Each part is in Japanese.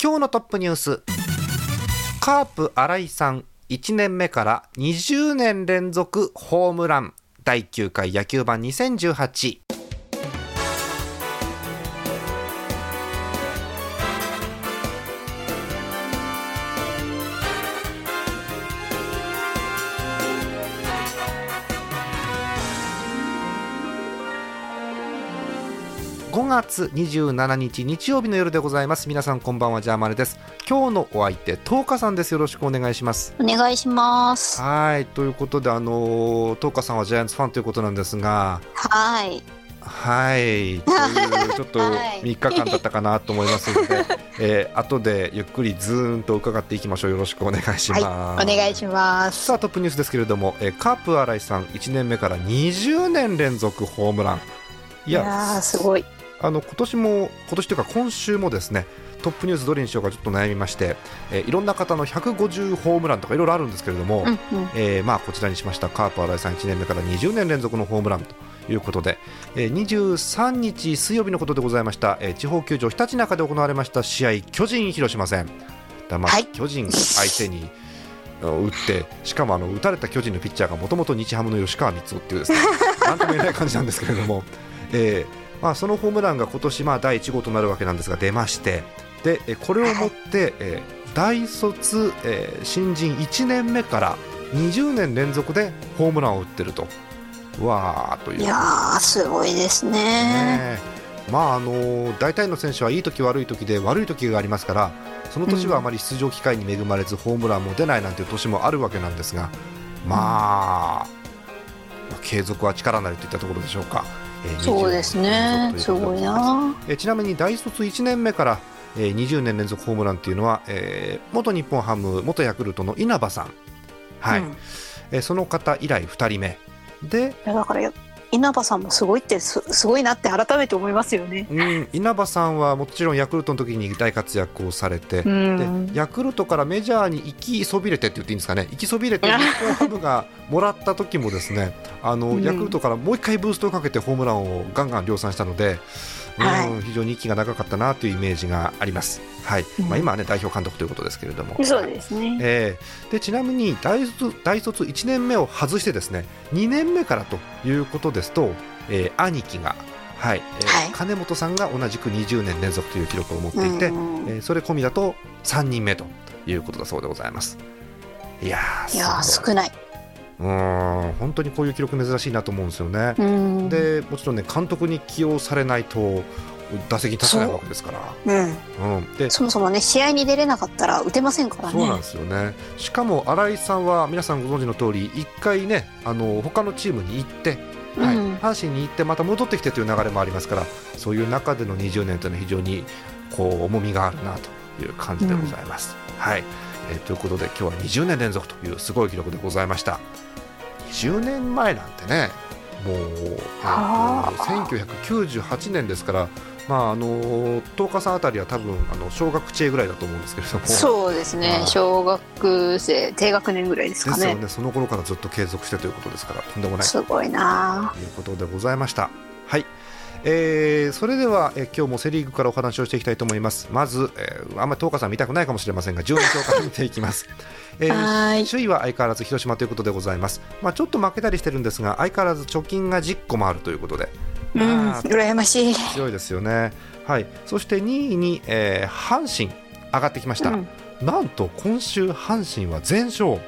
今日のトップニュース。カープ新井さん1年目から20年連続ホームラン。第9回野球版2018月27日日曜日の夜でございます。皆さんこんばんはジャーマネです。今日のお相手トーカさんです。よろしくお願いします。お願いします。はい。ということであのトーカさんはジャイアンツファンということなんですが。はい。はい。というちょっと はい。3日間だったかなと思いますので、えー、後でゆっくりずーんと伺っていきましょう。よろしくお願いします、はい。お願いします。さあトップニュースですけれども、えーカープ新井さん1年目から20年連続ホームラン。いいやーすごい。あの今年も今年というか今週もですねトップニュースどれにしようかちょっと悩みまして、えーいろんな方の150ホームランとかいろいろあるんですけれども、うんうん。えーまあ、こちらにしましたカープ新井さん1年目から20年連続のホームランということで、えー23日水曜日のことでございました、えー地方球場ひたちなかで行われました試合巨人広島戦だ、まあはい巨人相手に打ってしかもあの打たれた巨人のピッチャーがもともと日ハムの吉川光夫っていうですね なんとも言えない感じなんですけれども、えーまあ、そのホームランが今年まあ第1号となるわけなんですが出ましてでえーこれをもって、えー大卒、えー新人1年目から20年連続でホームランを打ってると。わーといういやーすごいですね。ねえまああの大体の選手はいい時悪い時で悪い時がありますからその年はあまり出場機会に恵まれずホームランも出ないなんていう年もあるわけなんですが、まあ、まあ継続は力なりといったところでしょうか。えーそうですね。20年す。ごいな。えーちなみに大卒1年目から、えー20年連続ホームランというのは、えー元日本ハム元ヤクルトの稲葉さん、はい。うん。いえーその方以来2人目。で、やだから稲葉さんもすごいってすすごいなって改めて思いますよね。うん、稲葉さんはもちろんヤクルトの時に大活躍をされて、うん。でヤクルトからメジャーに行きそびれてって言っていいんですかね？行きそびれて日本ハムがもらった時もですねあの、うんヤクルトからもう一回ブーストをかけてホームランをガンガン量産したので、うんはい非常に息が長かったなというイメージがあります、はいまあ、うん今は、ね、代表監督ということですけれども。そうですね。えーでちなみに大卒大卒1年目を外してですね2年目からということですと、えー兄貴が、はいえーはい金本さんが同じく20年連続という記録を持っていて、うんえーそれ込みだと3人目ということだそうでございます。いやーいや少ない。うーん本当にこういう記録珍しいなと思うんですよね。うん。でもちろんね監督に起用されないと打席に立てないわけですから。うん。うん、でそもそもね試合に出れなかったら打てませんからそうなんね。ですよねしかも新井さんは皆さんご存知の通り一回ねあの他のチームに行って、はいうん阪神に行ってまた戻ってきてという流れもありますからそういう中での20年というのは非常にこう重みがあるなという感じでございます。はいえーということで今日は20年連続というすごい記録でございました20年前なんてね。もう、えーはあ。1998年ですからまああの10日さんあたりは多分あの小学生ぐらいだと思うんですけれども。そうですはい。ね小学生低学年ぐらいですかね。ですよね、その頃からずっと継続してということですから、とんでもない。すごいなということでございました。はい、えーそれでは、えー今日もセ・リーグからお話をしていきたいと思います。まず、えーあんまり東花さん見たくないかもしれませんが、順位表から見ていきます。えーはーい首位は相変わらず広島ということでございます。まあ、ちょっと負けたりしてるんですが、相変わらず貯金が10個もあるということで、うん、あー羨ましい。強いですよね。はい、そして2位に、えー阪神上がってきました。うんなんと今週阪神は全勝。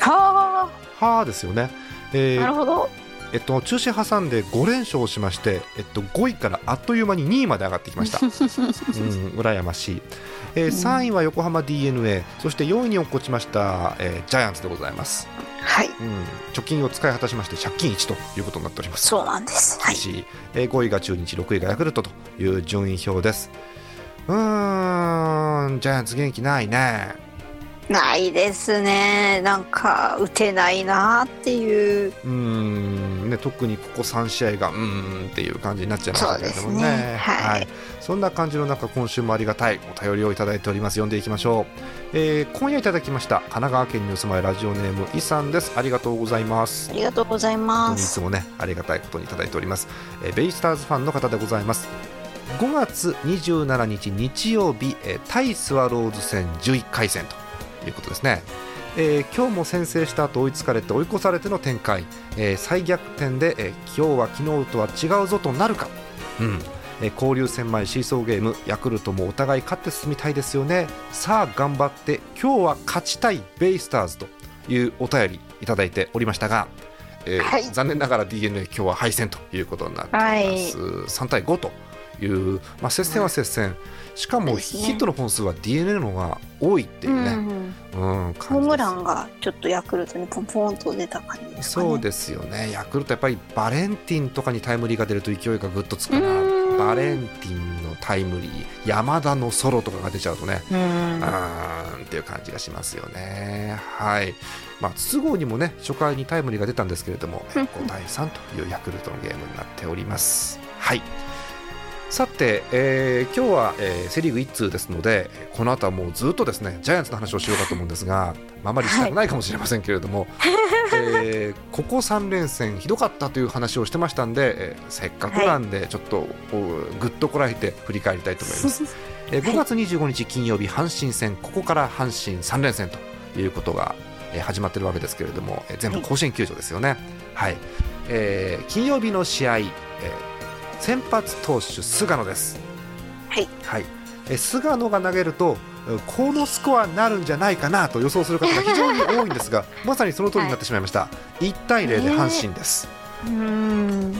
ははあですよね。えあ、ーなるほど。えっと、中止挟んで5連勝しまして、えっと、5位からあっという間に2位まで上がってきました。うん、羨ましい、えー3位は横浜 d n a そして4位に落っこちました、えージャイアンツでございます、はい、うん、貯金を使い果たしまして借金1ということになっております。そうなんです。はい。しえー5位が中日6位がヤクルトという順位表です。うーんジャイアンツ元気ないね。ないですね。なんか打てないなっていう。うんね特にここ3試合がうーんっていう感じになっちゃいましたけれどもね。そうですね。はい。そんな感じの中今週もありがたいお便りをいただいております。読んでいきましょう、えー今夜いただきました神奈川県にお住まいラジオネームイさんです。ありがとうございます。ありがとうござい本ます。いつもねありがたいことにいただいております、えーベイスターズファンの方でございます。5月27日日曜日、えー対スワローズ戦11回戦ということですね、えー今日も先制した後追いつかれて追い越されての展開、えー再逆転で、えー今日は昨日とは違うぞとなるか、うん。えー交流戦前シーソーゲームヤクルトもお互い勝って進みたいですよね。さあ頑張って今日は勝ちたいベイスターズというお便りいただいておりましたが、えーはい。残念ながら d n a 今日は敗戦ということになっております、3対5という、まあ、接戦は接戦、しかもヒットの本数は d n a の方が多いっていうね、うんうん。ホームランンがちょっとヤクルトにポンポンと出た感じね。そうですよね。ヤクルトやっぱりバレンティンとかにタイムリーが出ると勢いがぐっとつくなバレンティンのタイムリー山田のソロとかが出ちゃうとねうん。うーんっていう感じがしますよね。はい。まあ、筒香にもね、初回にタイムリーが出たんですけれども、5対3というヤクルトのゲームになっております。はい。さて、えー今日は、えーセ・リーグ1通ですので、この後はもうずっとですねジャイアンツの話をしようかと思うんですが、まああまりしたくないかもしれませんけれども、えーここ3連戦、ひどかったという話をしてましたんで、えーせっかくなんで、ちょっとぐっとこらえて振り返りたいと思います。えー5月25日金曜日、阪神戦、ここから阪神3連戦ということが、えー始まってるわけですけれども、えー全部甲子園球場ですよね。はい。えー金曜日の試合、えー先発投手、菅野です。はいはいえー菅野が投げると、うんこのスコアになるんじゃないかなと予想する方が非常に多いんですが、まさにその通りになってしまいました。1対0で阪神です。うんうん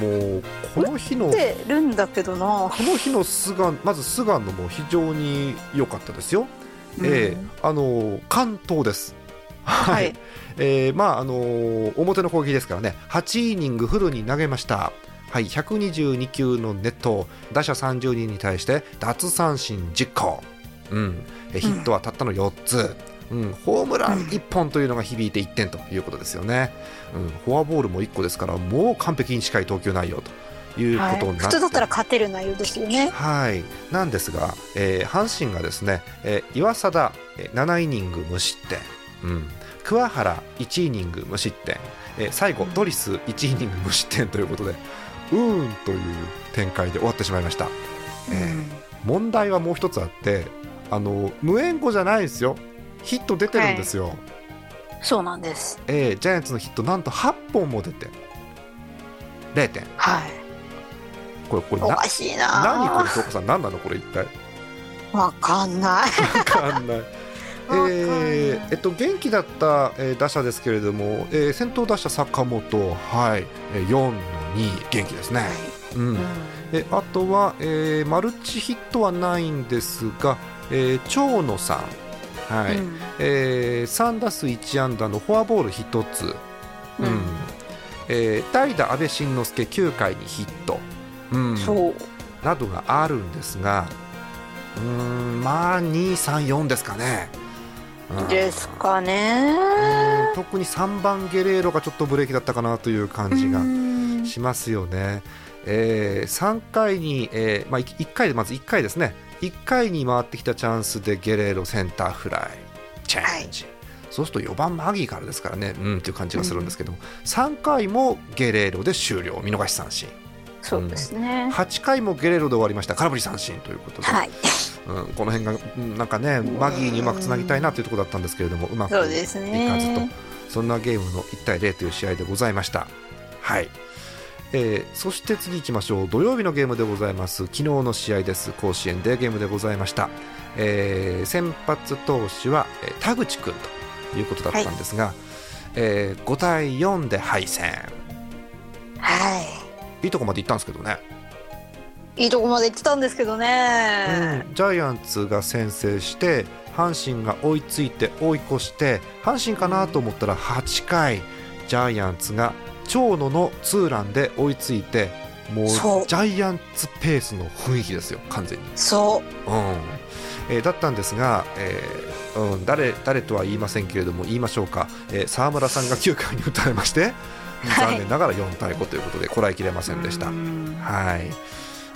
もうこの日のるんだけどなこの日の菅まず菅野も非常に良かったですよ。ええあの関東です。ははいい、えーまああの表の攻撃ですからね、8イニングフルに投げました。はい、122球のネット、打者30人に対して奪三振10個、うん、えヒットはたったの4つ、うん、ホームラン1本というのが響いて1点ということですよね、うん、フォアボールも1個ですから、もう完璧に近い投球内容というはいことになって、普通だったら勝てる内容ですよね。はい、なんですが、えー阪神がですね、えー岩貞えー7イニング無失点、うん、桑原1イニング無失点、えー最後、ドリス1イニング無失点ということで、うーんという展開で終わってしまいました。えー問題はもう一つあってあの無縁語じゃないですよ。ヒット出てるんですよ、そうなんです。えージャイアンツのヒットなんと8本も出て。0点。はい。これこれなおかしいな。何これ東子さん何なのこれ一体？わかんない。わかんない。えーえっと、元気だった、えー打者ですけれども、えー先頭打者坂本、はい。えー、4の2元気ですね、うん。うん。えあとは、えーマルチヒットはないんですが、えー長野さん、はい。うん。えー3打数1安打のフォアボール1つ、うん。うん。えー代打、安倍晋之助9回にヒット、うん、そう。などがあるんですがうーんまあ234ですかね。うん。ですかね。うん特に3番ゲレーロがちょっとブレーキだったかなという感じが。うんしますよね。えー3回に、えーまあ、1回でまず1回ですね。1回に回ってきたチャンスでゲレーロセンターフライ。チェンジ、そうすると4番マギーからですからね。うんっていう感じがするんですけど。も、3回もゲレーロで終了。見逃し三振。そうですね。8回もゲレーロで終わりました。空振り三振ということで、はい。うん、この辺がうんなんかねマギーにうまくつなぎたいなというところだったんですけれどもうまくいかずと。ねそんなゲームの1対0という試合でございました。はいえーそして次行きましょう。土曜日のゲームでございます。昨日の試合です。甲子園でゲームでございました、えー先発投手は、えー田口君ということだったんですが、えー5対4で敗戦。はい。いとこまで行ったんですけどね、いいとこまで行ってたんですけどね。うん。ジャイアンツが先制して阪神が追いついて追い越して阪神かなと思ったら8回ジャイアンツが長野のツーランで追いついてもうジャイアンツペースの雰囲気ですよ完全に、そう。ん。えーだったんですが、えーうん、誰誰とは言いませんけれども言いましょうか、えー沢村さんが9回に打たれまして はい。残念ながら4対5ということでこらえきれませんでした。うん。はい。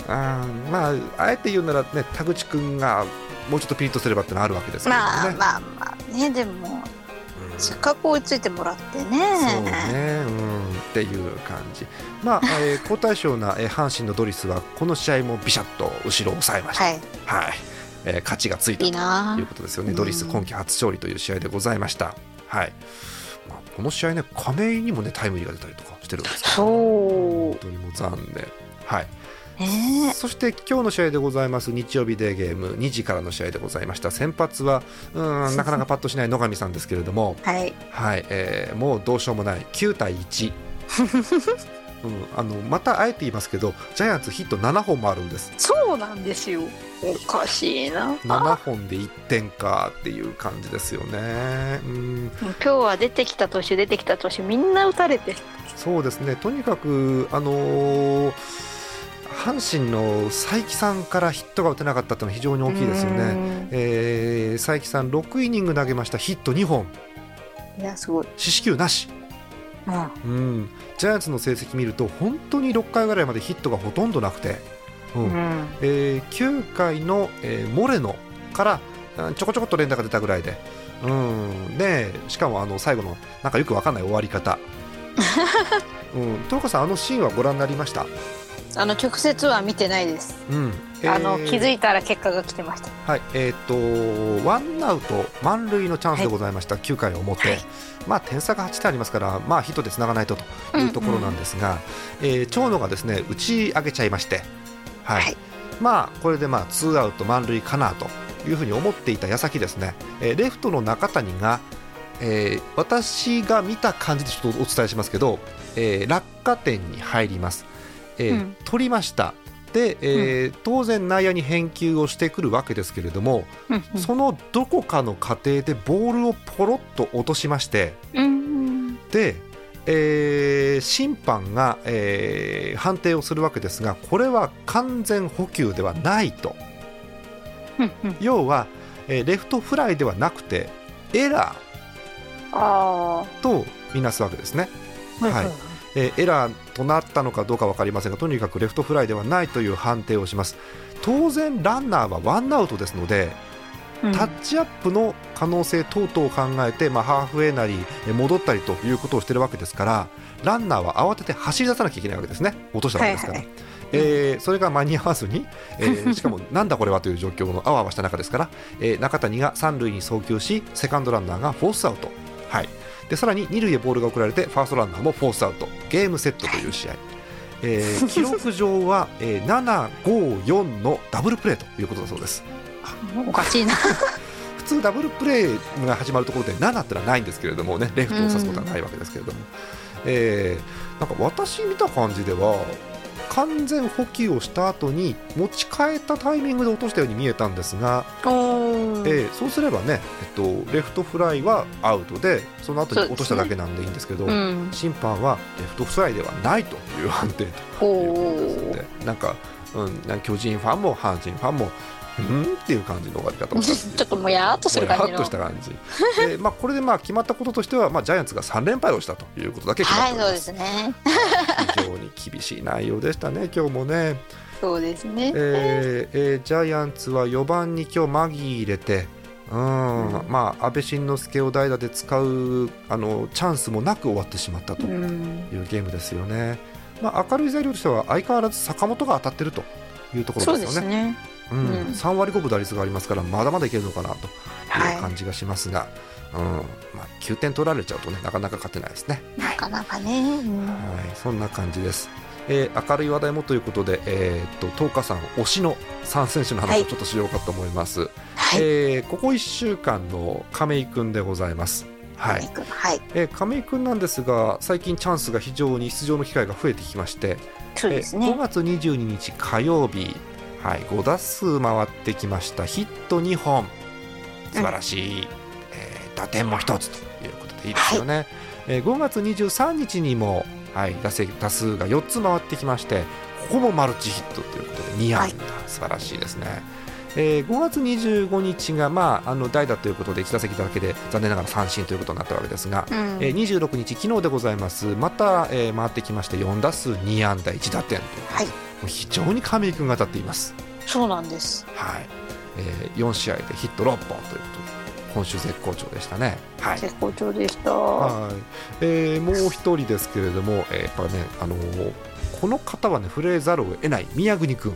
あーまあ、あえて言うなら、ね、田口君がもうちょっとピリッとすればってのはあるわけですけれどもね。まあまあまあねでもうんせっかく追いついてもらってね。そうね、うん、っていう感じ、まあ えー好対象な、えー阪神のドリスはこの試合もビシャッと後ろを抑えました、はい。はい。えー勝ちがついたいいな。ということですよね、うんドリス今季初勝利という試合でございました。はい。まあ、この試合ね、亀井にもねタイムリーが出たりとかしてるんですけど。そう。本当にもう残念。はい、ね。そして今日の試合でございます日曜日デーゲーム2時からの試合でございました。先発はうんなかなかパッとしない野上さんですけれども、はい。はいえーもうどうしようもない。9対1、うん、あのまたあえて言いますけどジャイアンツヒット7本もあるんです。そうなんですよ。おかしいな。7本で1点かっていう感じですよね。うん。今日は出てきた投手出てきた投手みんな打たれて。そうですね。とにかく、あのー阪神の佐伯さんからヒットが打てなかったというのは非常に大きいですよね。ねえー佐伯さん6イニング投げましたヒット2本。いやすごい、四死球なし、うん。うん、ジャイアンツの成績見ると本当に6回ぐらいまでヒットがほとんどなくて、うん。うん。えー9回の、えーモレノからうんちょこちょこっと連打が出たぐらいで、うん、でしかもあの最後のなんかよくわかんない終わり方。うん、東川さん、あのシーンはご覧になりました？あの直接は見てないです、うん、あの気づいいたら結果が来てました。はい、えっ、と、ワンアウト満塁のチャンスでございました。9回表、はい。まあ点差が8点ありますから、まあヒットでつながないとというところなんですが、えー長野がですね打ち上げちゃいまして、はい、はい。まあこれでまあツーアウト満塁かなというふうに思っていた矢先ですね、えーレフトの中谷が、えー私が見た感じでちょっとお伝えしますけど、えー落下点に入ります、えーうん。取りました。で、えー当然内野に返球をしてくるわけですけれども、うんそのどこかの過程でボールをポロッと落としましてうんで、えー審判が、えー判定をするわけですがこれは完全捕球ではないと。要は、えーレフトフライではなくてエラあー。とみなすわけですね、あはいえーエラーとなったのかどうか分かりませんがとにかくレフトフライではないという判定をします。当然ランナーはワンアウトですのでうん。タッチアップの可能性等々を考えて、まあ、ハーフウェイなりえー戻ったりということをしているわけですからランナーは慌てて走り出さなきゃいけないわけですね。落としたわけですから、はいはいえーそれが間に合わずに、えー しかもなんだこれはという状況のあわあわした中ですから、えー中谷が三塁に送球しセカンドランナーがフォースアウト、はい、でさらに二塁へボールが送られてファーストランナーもフォースアウトゲームセットという試合。えー 記録上は、えー754のダブルプレーということだそうです。おかしいな 普通ダブルプレーが始まるところで7ってのはないんですけれどもねレフトを指すことはないわけですけれども、えーなんか私見た感じでは完全補給をした後に持ち替えたタイミングで落としたように見えたんですが、えーそうすればね、えっと、レフトフライはアウトでその後に落としただけなんでいいんですけどうん。審判はレフトフライではないという判定とおいうことですのー。でなんか、うん、なんか巨人ファンも阪神ファンもうん？っていう感じの終わり方 ちょっともやーっとする感じの。とした感じ。で、まあ、これでまあ決まったこととしては、まあ、ジャイアンツが3連敗をしたということだけ決まっはいそうです,、すね。非常に厳しい内容でしたね今日もね、そうですね。えーえージャイアンツは4番に今日マギー入れてうん、うん。まあ安倍晋之助を代打で使うあのチャンスもなく終わってしまったとういうんゲームですよね、まあ、明るい材料としては相変わらず坂本が当たってるというところでよね。ですすねうん。うん3割5分打率がありますからまだまだいけるのかなとはい。いう感じがしますが、うん。まあ、9点取られちゃうとねなかなか勝てないですね、なかなかね。うん。はい、そんな感じです、えー明るい話題もということで、えーっと東花さん推しの3選手のはい。話をちょっとしようかと思います、はい。えーここ1週間の亀井君でございます。はい、はい。えー亀井君なんですが最近チャンスが非常に出場の機会が増えてきましてえー5そうですね。月22日火曜日、はい、5打数回ってきました。ヒット2本。素晴らしい、えー打点も1つということでいいですよね、えー5月23日にも、はい、打席打数が4つ回ってきましてここもマルチヒットということで2安打、はい。素晴らしいですね、えー5月25日が、まあ、あの代打ということで1打席だけで残念ながら三振ということになったわけですが、うん。えー26日、昨日でございます。また、えー回ってきまして4打数2安打1打点とはい。もう非常に亀井君が当たっています、そうなんです。はい。えー4試合でヒット6本ということで今週絶好調でしたね。はい。絶好調でした。はい。えーもう一人ですけれども、えーやっぱね、あのーこの方はね触れざるを得ない宮国君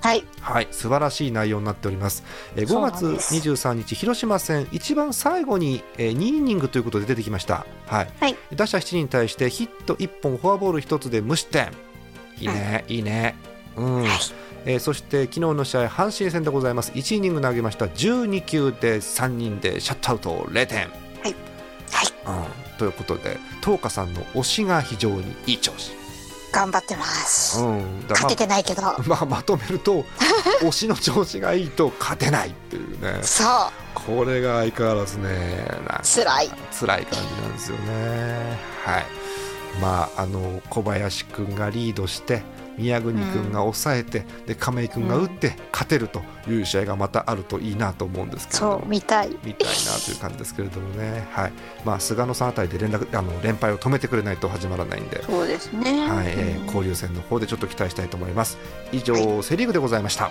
はい。はい、素晴らしい内容になっております。えーそう5月なんです。23日、広島戦、一番最後に、えー2イニングということで出てきました。はい。はい。打者7人に対してヒット1本、フォアボール1つで無失点。いいね、いいね。うん。はいえーそして昨日の試合、阪神戦でございます。1イニング投げました。12球で3人でシャットアウト0点。はいうん。ということで、東花さんの推しが非常にいい調子。頑張ってますうん。だ勝ててないけどまあ、まとめると 推しの調子がいいと勝てないっていうねそうこれが相変わらずね辛い辛い感じなんですよねはいまああの小林君がリードして宮國君が抑えて、で亀井君が打って勝てるという試合がまたあるといいなと思うんですけれども。そう見たい。見たいなという感じですけれどもね、はい。まあ、菅野さんあたりで連絡あの連敗を止めてくれないと始まらないんで、そうですね。はいえーうん。交流戦の方でちょっと期待したいと思います。以上、はセ・リーグでございました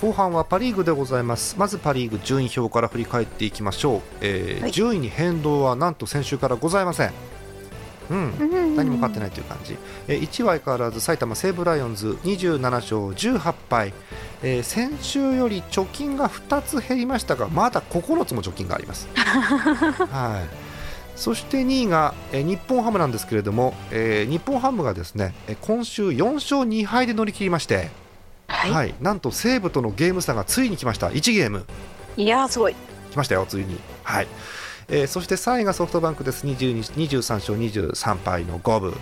後半はパ・リーグでございます。まずパ・リーグ順位表から振り返っていきましょう、えーはい。順位に変動はなんと先週からございません。うん。何も勝ってないという感じ、えー1位は相変わらず埼玉西武ライオンズ27勝18敗、えー先週より貯金が2つ減りましたがまだ9つも貯金があります。はい。そして2位が、えー日本ハムなんですけれども、えー日本ハムがですねえー今週4勝2敗で乗り切りまして、はい、はい、なんと西武とのゲーム差がついに来ました。1ゲーム。い、やーすごい。来ましたよ、ついに。はい。えーそして3位がソフトバンクです、22 23勝23敗の五分、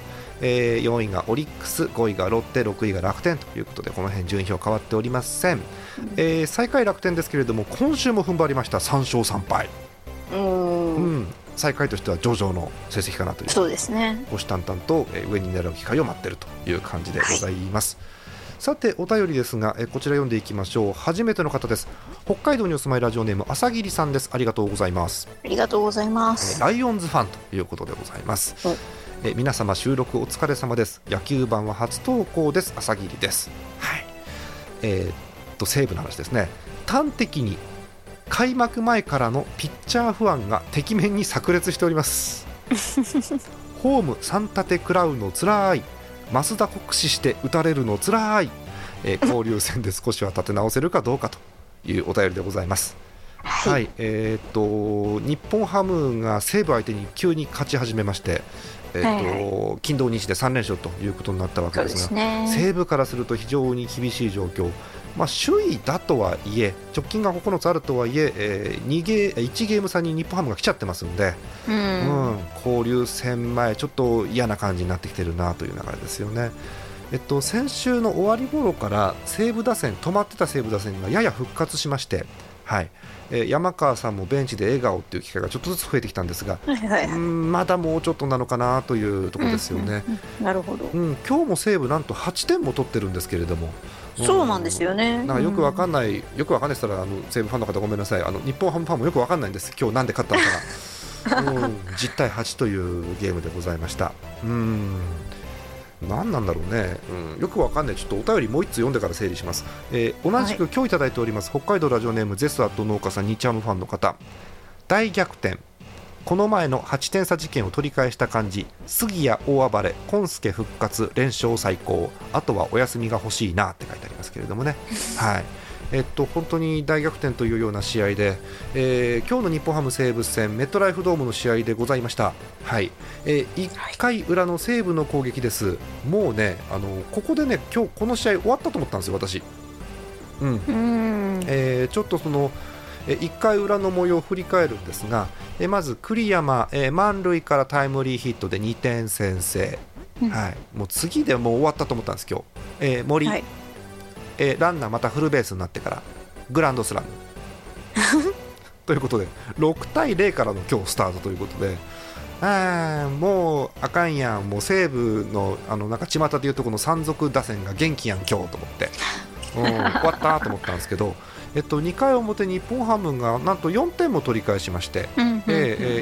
えー4位がオリックス、5位がロッテ、6位が楽天ということで、この辺順位表変わっておりません。えー最下位楽天ですけれども、今週も踏ん張りました、3勝3敗、うーうん。ん、最下位としては上々の成績かなという。そうですね虎視眈々とえー上に狙う機会を待っているという感じでございます。さてお便りですが、えーこちら読んでいきましょう。初めての方です。北海道にお住まいラジオネーム朝霧さんです。ありがとうございます。ありがとうございまえーすライオンズファンということでございます。おえー皆様収録お疲れ様です。野球版は初投稿です。朝霧です。はい。えーっと西武の話ですね。端的に開幕前からのピッチャー不安がてきめんに炸裂しております。ホーム3立て食らうのつらい増田酷使して打たれるのつらい、えー 交流戦で少しは立て直せるかどうかというお便りでございます。はい、はい、えーっと日本ハムが西武相手に急に勝ち始めまして、えーっと金土日で3連勝ということになったわけですがね。西武からすると非常に厳しい状況、まあ、首位だとはいえ直近が9つあるとはいええー、2ゲー1ゲーム差に日本ハムが来ちゃってますんで、ううんん交流戦前ちょっと嫌な感じになってきてるなという流れですよね。えっと、先週の終わり頃から西武打線止まってた西武打線がやや復活しまして、はいえー山川さんもベンチで笑顔っていう機会がちょっとずつ増えてきたんですが、はいはいまだもうちょっとなのかなというところですよね。うんうんうんなるほどうん、今日も西武なんと8点も取ってるんですけれども、そうなんですよねなんかよくわかんない、よくわかんないって言ったらあの西武ファンの方ごめんなさい、あの日本ハムファンもよくわかんないんです。今日なんで勝ったのかな。うん、10対8というゲームでございました。うん。何なんだろうね、うん、よくわかんない、ちょっとお便りもう1つ読んでから整理します、えー同じく今日いただいております、北海道ラジオネームゼスアット農家さん、日ハムファンの方、大逆転、この前の8点差事件を取り返した感じ、杉谷大暴れ、今助復活、連勝最高、あとはお休みが欲しいなって書いてありますけれどもね。はいえっと、本当に大逆転というような試合で、えー今日の日本ハム西武戦メットライフドームの試合でございました、はい。えー、1回裏の西武の攻撃です、もうねあのここでね今日この試合終わったと思ったんですよ、私。うん。うん。えーちょっとそのえー1回裏の模様を振り返るんですが、えーまず栗山、えー満塁からタイムリーヒットで2点先制、うん。はい、もう次でもう終わったと思ったんです、今日、えー森、はいえーランナーまたフルベースになってからグランドスラム ということで6対0からの今日スタートということで。あーもうあかんやん、もう西武のあのなんか巷でいうとこの山賊打線が元気やん、今日と思って、うん、終わったと思ったんですけど、えっと、2回表、日本ハムがなんと4点も取り返しまして、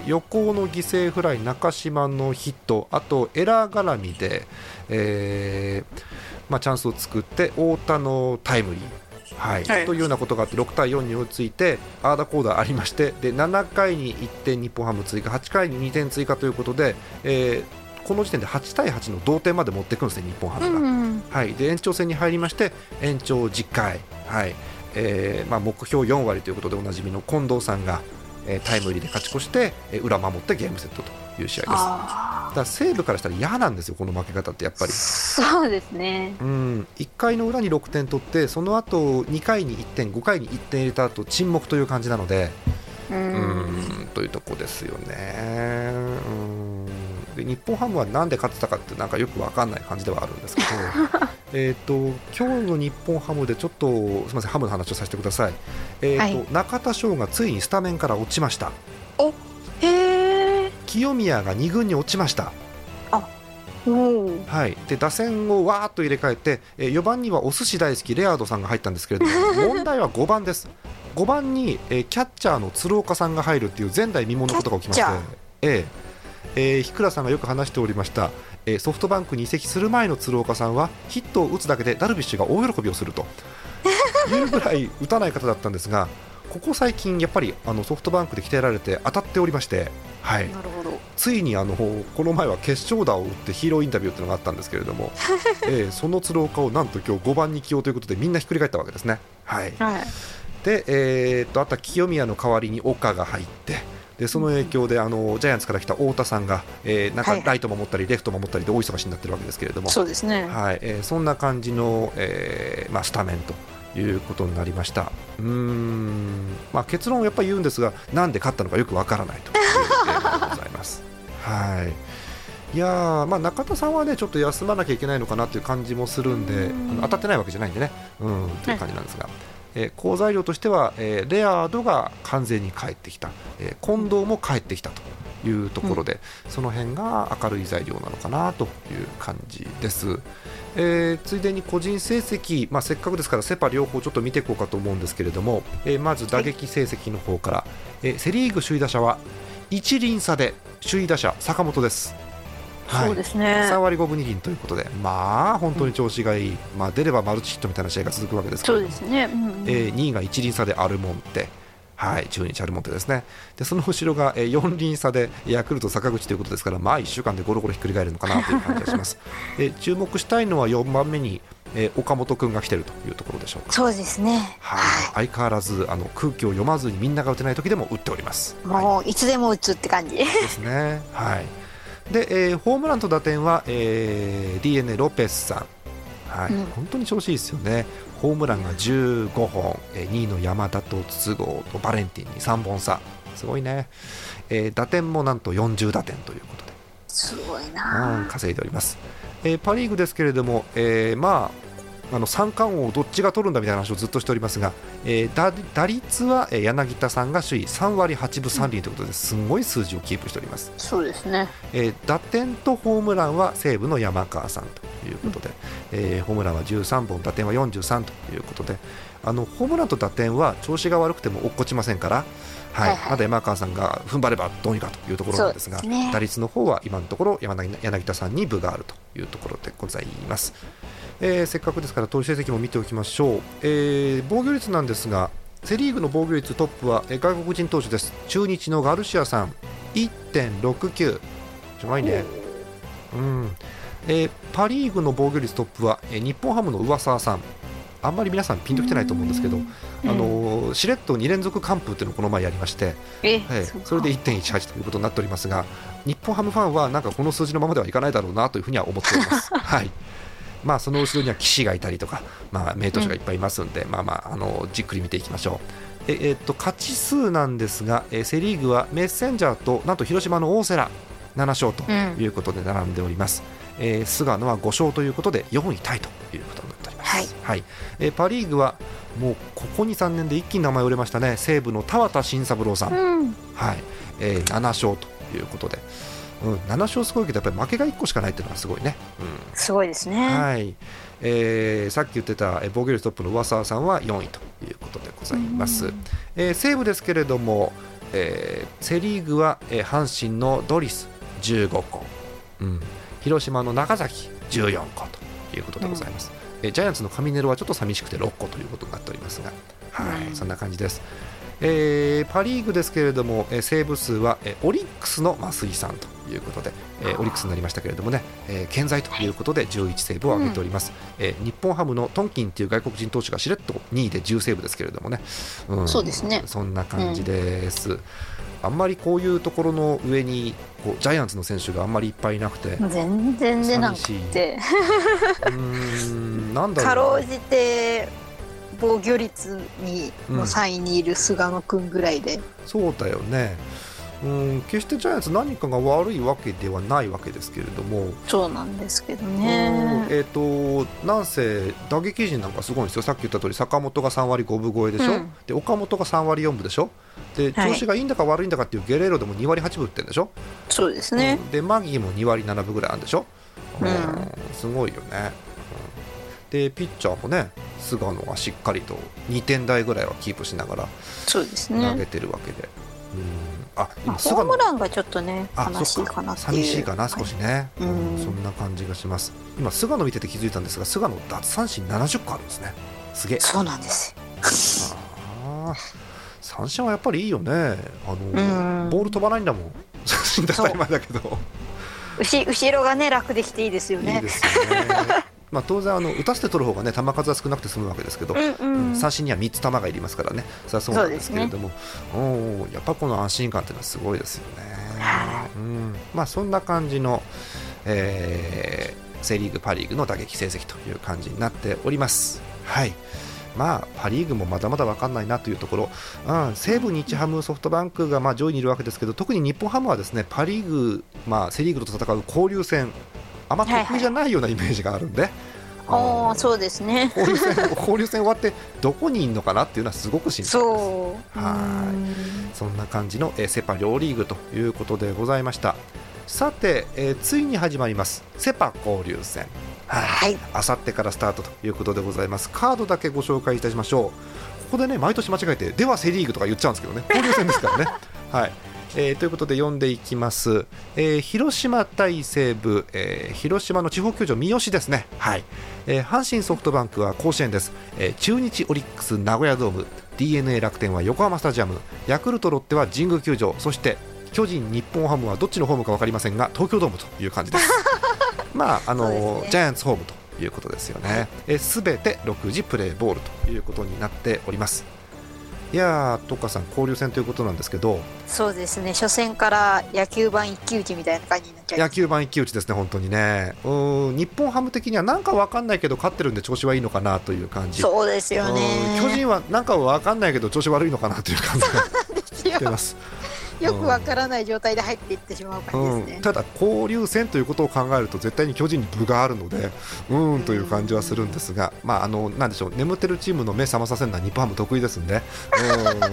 横の犠牲フライ、中島のヒット、あとエラー絡みで、えーまあ、チャンスを作って、太田のタイムリー。はい。はい。というようなことがあって6対4に追いついてアーダコーダーありましてで7回に1点日本ハム追加8回に2点追加ということで、えーこの時点で8対8の同点まで持っていくんですね、日本ハうムが。んはい、で延長戦に入りまして延長10回、はい。えーまあ、目標4割ということでおなじみの近藤さんが、えータイムリーで勝ち越して、えー裏守ってゲームセットという試合です。だ西武からしたら嫌なんですよ、この負け方ってやっぱあり。そうですね。うん。1回の裏に6点取ってその後2回に1点5回に1点入れた後沈黙という感じなので。ううん。ーんというとこですよね。うん。で日本ハムはなんで勝ってたかってなんかよく分かんない感じではあるんですけど。えーと今日の日本ハムでちょっとすみませんハムの話をさせてください、えーとはい。中田翔がついにスタメンから落ちました。へえ清宮が2軍に落ちました。はい、で打線をわーっと入れ替えて、えー4番にはお寿司大好きレアードさんが入ったんですけれども 問題は5番です。5番に、えーキャッチャーの鶴岡さんが入るっていう前代未聞のことが起きましてえええー、日倉さんがよく話しておりました、えーソフトバンクに移籍する前の鶴岡さんはヒットを打つだけでダルビッシュが大喜びをすると。いうぐらい打たない方だったんですがここ最近やっぱりあのソフトバンクで鍛えられて当たっておりまして、はい、なるほど。ついにあのこの前は決勝打を打ってヒーローインタビューっていうのがあったんですけれども、えーその鶴岡をなんと今日5番に起用ということでみんなひっくり返ったわけですね。はい、はい。で、えーっとあとは清宮の代わりに岡が入ってでその影響であのジャイアンツから来た太田さんが、えーなんかライト守ったりレフト守ったりで大忙しになってるわけですけれども、そうですね。はい。えーそんな感じの、えーまあ、スタメンということになりました。うーん、まあ、結論をやっぱり言うんですがなんで勝ったのかよくわからないというゲームでございます。はい。いやーまあ、中田さんはねちょっと休まなきゃいけないのかなという感じもするんで当たってないわけじゃないんでね、うん、という感じなんですが、えー好材料としては、えーレアードが完全に帰ってきた、えー近藤も帰ってきたというところで、その辺が明るい材料なのかなという感じです。えーついでに個人成績、まあ、せっかくですからセ・パ両方ちょっと見ていこうかと思うんですけれども、えーまず打撃成績の方から、えーセ・リーグ首位打者は一輪差で首位打者坂本です。はい。そうですね。3割5分2厘ということで、まあ本当に調子がいい、まあ、出ればマルチヒットみたいな試合が続くわけですけそうですね。うんうん。えー2位が一輪差でアルモンテ、はい、中日アルモンテですね、でその後ろが、えー4輪差でヤクルト坂口ということですから、まあ1週間でゴロゴロひっくり返るのかなという感じがします。えー注目したいのは4番目に、えー岡本君が来てるというところでしょうか。そうですねはい、相変わらずあの空気を読まずにみんなが打てない時でも打っております。はいもういつでも打つって感じですね。はい。で、えーホームランと打点は、えー、DNA ロペスさん。はい、うん本当に調子いいですよね。ホームランが15本、えー2位の山田と筒香とバレンティンに3本差。すごいね。えー打点もなんと40打点ということで、すごいうん、な稼いでおります。えーパ・リーグですけれども、えーまああの三冠王どっちが取るんだみたいな話をずっとしておりますが、えー打打率はえー柳田さんが首位3割8分3厘ということですごい数字をキープしております。そうですねえー打点とホームランは西武の山川さんということで、えーホームランは13本、打点は43ということで、あのホームランと打点は調子が悪くても落っこちませんから、はいはいはい。まだ山川さんが踏ん張ればどうにかというところなんですが、ね。打率の方は今のところ山柳柳田さんに分があるというところでございます。えーせっかくですから投手成績も見ておきましょう、えー防御率なんですがセ・リーグの防御率トップは、えー外国人投手です。中日のガルシアさん1.69すごいね、うんえーパ・リーグの防御率トップは、えー日本ハムの上沢さん。あんまり皆さんピンときてないと思うんですけど、あのしれっと2連続完封っていうのをこの前やりまして、えはいそれで1.18ということになっておりますが日本ハムファンはなんかこの数字のままではいかないだろうなというふうには思っております。はい。まあ、その後ろには岸がいたりとか、まあ、名投手がいっぱいいますんで、まあまあ、あのじっくり見ていきましょう。ええっと勝ち数なんですが、えセ・リーグはメッセンジャーとなんと広島の大瀬良7勝ということで並んでおります、えー菅野は5勝ということで4位タイということになっております、はい。えーパ・リーグはもうここ2、3年で一気に名前を売れましたね。西武の田畑慎三郎さん、うん。はい。えー7勝ということで、うん、7勝すごいけどやっぱり負けが1個しかないっていうのはすごいね。うん。すごいですね、はい。えーさっき言ってたえー防御率トップの上沢さんは4位ということでございます。えー西武ですけれども、えーセ・リーグは、えー阪神のドリス15個、うん、広島の中崎14個ということでございます。えージャイアンツの上ネロはちょっと寂しくて6個ということになっておりますが、はいうん。そんな感じです。えーパ・リーグですけれども、えーセーブ数は、えーオリックスの増井さんということで、えーオリックスになりましたけれどもね、えー健在ということで11セーブを挙げております、えー日本ハムのトンキンという外国人投手がしれっと2位で10セーブですけれどもね、うん。そうですね。そんな感じです、あんまりこういうところの上にこうジャイアンツの選手があんまりいっぱいいなくて、全然出なくて。うーんなんだかろうな。ろうじて防御率にうん。の3位にいる菅野君ぐらいで、そうだよねうん決してジャイアンツ何かが悪いわけではないわけですけれども、そうなんですけどうんね。えー、となんせ打撃陣なんかすごいんですよ、さっき言った通り坂本が3割5分超えでしょ、うん。で岡本が3割4分でしょ、ではい。調子がいいんだか悪いんだかっていうゲレーロでも2割8分打ってるんでしょ、そうですね。うん。でマギーも2割7分ぐらいあるんでしょ、うん。すごいよね、うん。でピッチャーもね菅野がしっかりと2点台ぐらいはキープしながらそうです投ね。げてるわけで、うんあ今菅野。ームランがちょっとねあ悲しいかな。寂しいかな少しね、うん。うんそんな感じがします。今菅野見てて気づいたんですが菅野奪三振70個あるんですね。すげえ。そうなんです。よ。あー。三振はやっぱりいいよね。あの、うん。ボール飛ばないんだもん。三振当たり前だけど。後後ろがね楽できていいですよね。いいで。すよねまあ当然あの打たせて取る方がね球数は少なくて済むわけですけど、うんうん。三振には3つ球がいりますからね。それはそうなんですけれども、うんやっぱこの安心感っていうのはすごいですよね、はうん。まあ、そんな感じの、えーセ・リーグ、パ・リーグの打撃成績という感じになっております。はい。まあ、パ・リーグもまだまだ分かんないなというところ、うん、西武、日ハム、ソフトバンクがまあ上位にいるわけですけど特に日本ハムはですねパ・リーグ、まあ、セ・リーグと戦う交流戦あんま得意じゃないようなイメージがあるんで、ああそうですね。交流戦 交流戦終わってどこにいるのかなっていうのはすごく心配です。そう。はいうんそんな感じの、えーセ・パ両リーグということでございました。さて、えーついに始まりますセ・パ交流戦。はいはい。あさってからスタートということでございます。カードだけご紹介いたしましょう。ここでね、毎年間違えて、ではセ・リーグとか言っちゃうんですけどね、交流戦ですからね。はいえーということで読んでいきます、えー広島対西武、えー広島の地方球場三好ですね、はい。えー阪神ソフトバンクは甲子園です、えー中日オリックス名古屋ドーム。d n a 楽天は横浜スタジアム。ヤクルトロッテは神宮球場。そして巨人日本ハムはどっちのホームか分かりませんが東京ドームという感じです。まああのね。ジャイアンツホームということですよね。すべ、て6時プレーボールということになっておりますいやー、トッカさん、交流戦ということなんですけど、そうですね。初戦から野球版一騎打ちみたいな感じになっちゃいます。野球版一騎打ちですね、本当にね、うーん日本ハム的にはなんかわかんないけど、勝ってるんで調子はいいのかなという感じ、そうですよねうん。巨人はなんかわかんないけど、調子悪いのかなという感じがしてます。よくわからない状態で入っていってしまう感じですね。うん、ただ、交流戦ということを考えると絶対に巨人に分があるのでうーんという感じはするんですが、まあ、あのなんでしょう眠ってるチームの目覚まさせるのは日本ハム得意ですんで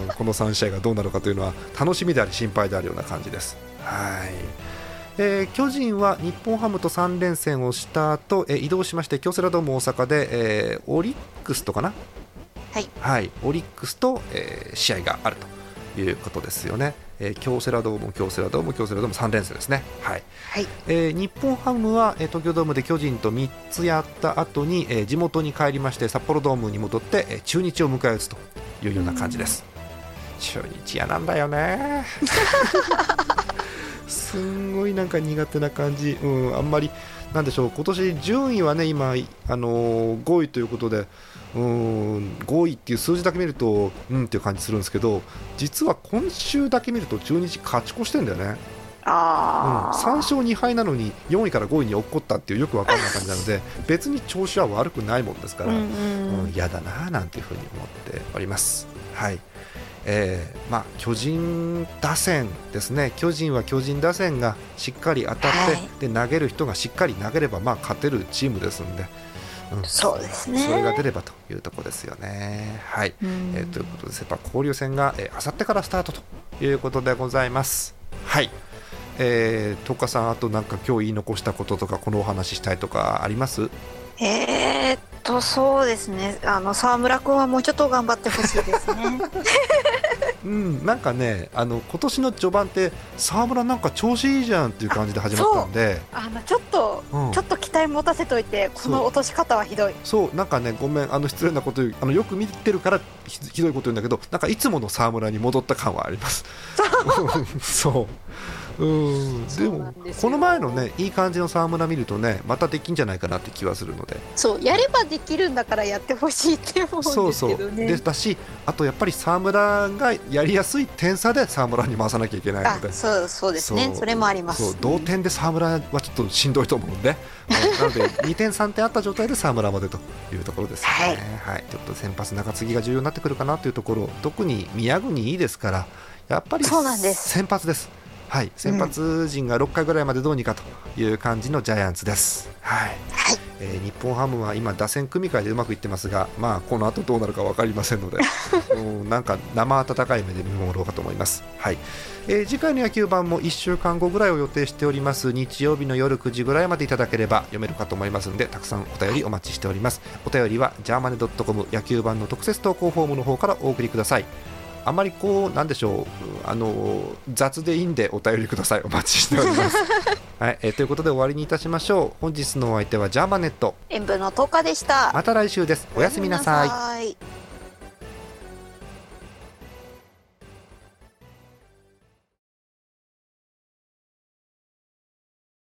うん この3試合がどうなるかというのは楽しみであり心配であるような感じです。はいえー巨人は日本ハムと3連戦をした後、えー移動しまして京セラドーム大阪で、えーオリックスとかな？はい。はい、オリックスと、えー試合があるということですよね。えー京セラドーム、京セラドーム、京セラドーム3連戦ですね。はいはい。えー日本ハムは、えー東京ドームで巨人と3つやった後に、えー地元に帰りまして札幌ドームに戻って、えー中日を迎え撃つというような感じです。中日嫌なんだよね。すんごいなんか苦手な感じ、うん、あんまりなんでしょう今年順位はね今、あのー5位ということで、うん5位っていう数字だけ見るとうんっていう感じするんですけど実は今週だけ見ると中日勝ち越してんだよね、うん、ああ、3勝2敗なのに4位から5位に落っこったっていうよくわかんない感じなので 別に調子は悪くないもんですから、うんううん。ん嫌だななんていうふうに思っております。はい。えーまあ、巨人打線ですね、巨人は巨人打線がしっかり当たって、はい。で投げる人がしっかり投げれば、まあ、勝てるチームですんで、うん。そうですね。それが出ればというところですよね。はい。うん。えーということで、セ・パ交流戦があさってからスタートということでございます。はい。えー、とかさん、あとなんか今日言い残したこととか、このお話ししたいとかあります？えー、っとそうですね。あの沢村君はもうちょっと頑張ってほしいですね うん、なんかね、あの今年の序盤って沢村なんか調子いいじゃんっていう感じで始まったんで、あのちょっと、うん。ちょっと期待持たせといてこの落とし方はひどい。そうなんかねごめんあの失礼なことあのよく見てるからひひどいこと言うんだけど、なんかいつもの沢村に戻った感はあります。そう。うん、でそうもなんですよ。この前のねいい感じの沢村見るとねまたできんじゃないかなって気はするので。そうやればできるんだからやってほしいって思うんそうそうですけどね。でだしあとやっぱり沢村がやりやすい点差で沢村に回さなきゃいけないので。あそうそうですね。そう。それもあります。そう。同点で沢村はちょっとしんどいと思うんで、うん。なので2点、3点あった状態で沢村までというところですよね。はい。とい。うことで先発、中継ぎが重要になってくるかなというところ特に宮国いいですからやっぱりそうなんです。先発です。はい、先発陣が6回ぐらいまでどうにかという感じのジャイアンツです。はい。はい。えー日本ハムは今、打線組み替えでうまくいってますが、まあ、この後どうなるか分かりませんので、うんなんか生温かい目で見守ろうかと思います。はい。えー次回の野球版も1週間後ぐらいを予定しております。日曜日の夜9時ぐらいまでいただければ読めるかと思いますのでたくさんお便りお待ちしております。お便りはジャーマネドットコム野球版の特設投稿フォームの方からお送りくださいあまりこうなんでしょううんあの雑でいいんでお便りください。お待ちしております。はい、えーということで終わりにいたしましょう。本日のお相手はジャーマネット。塩分の10日でした。また来週です。おやすみなさい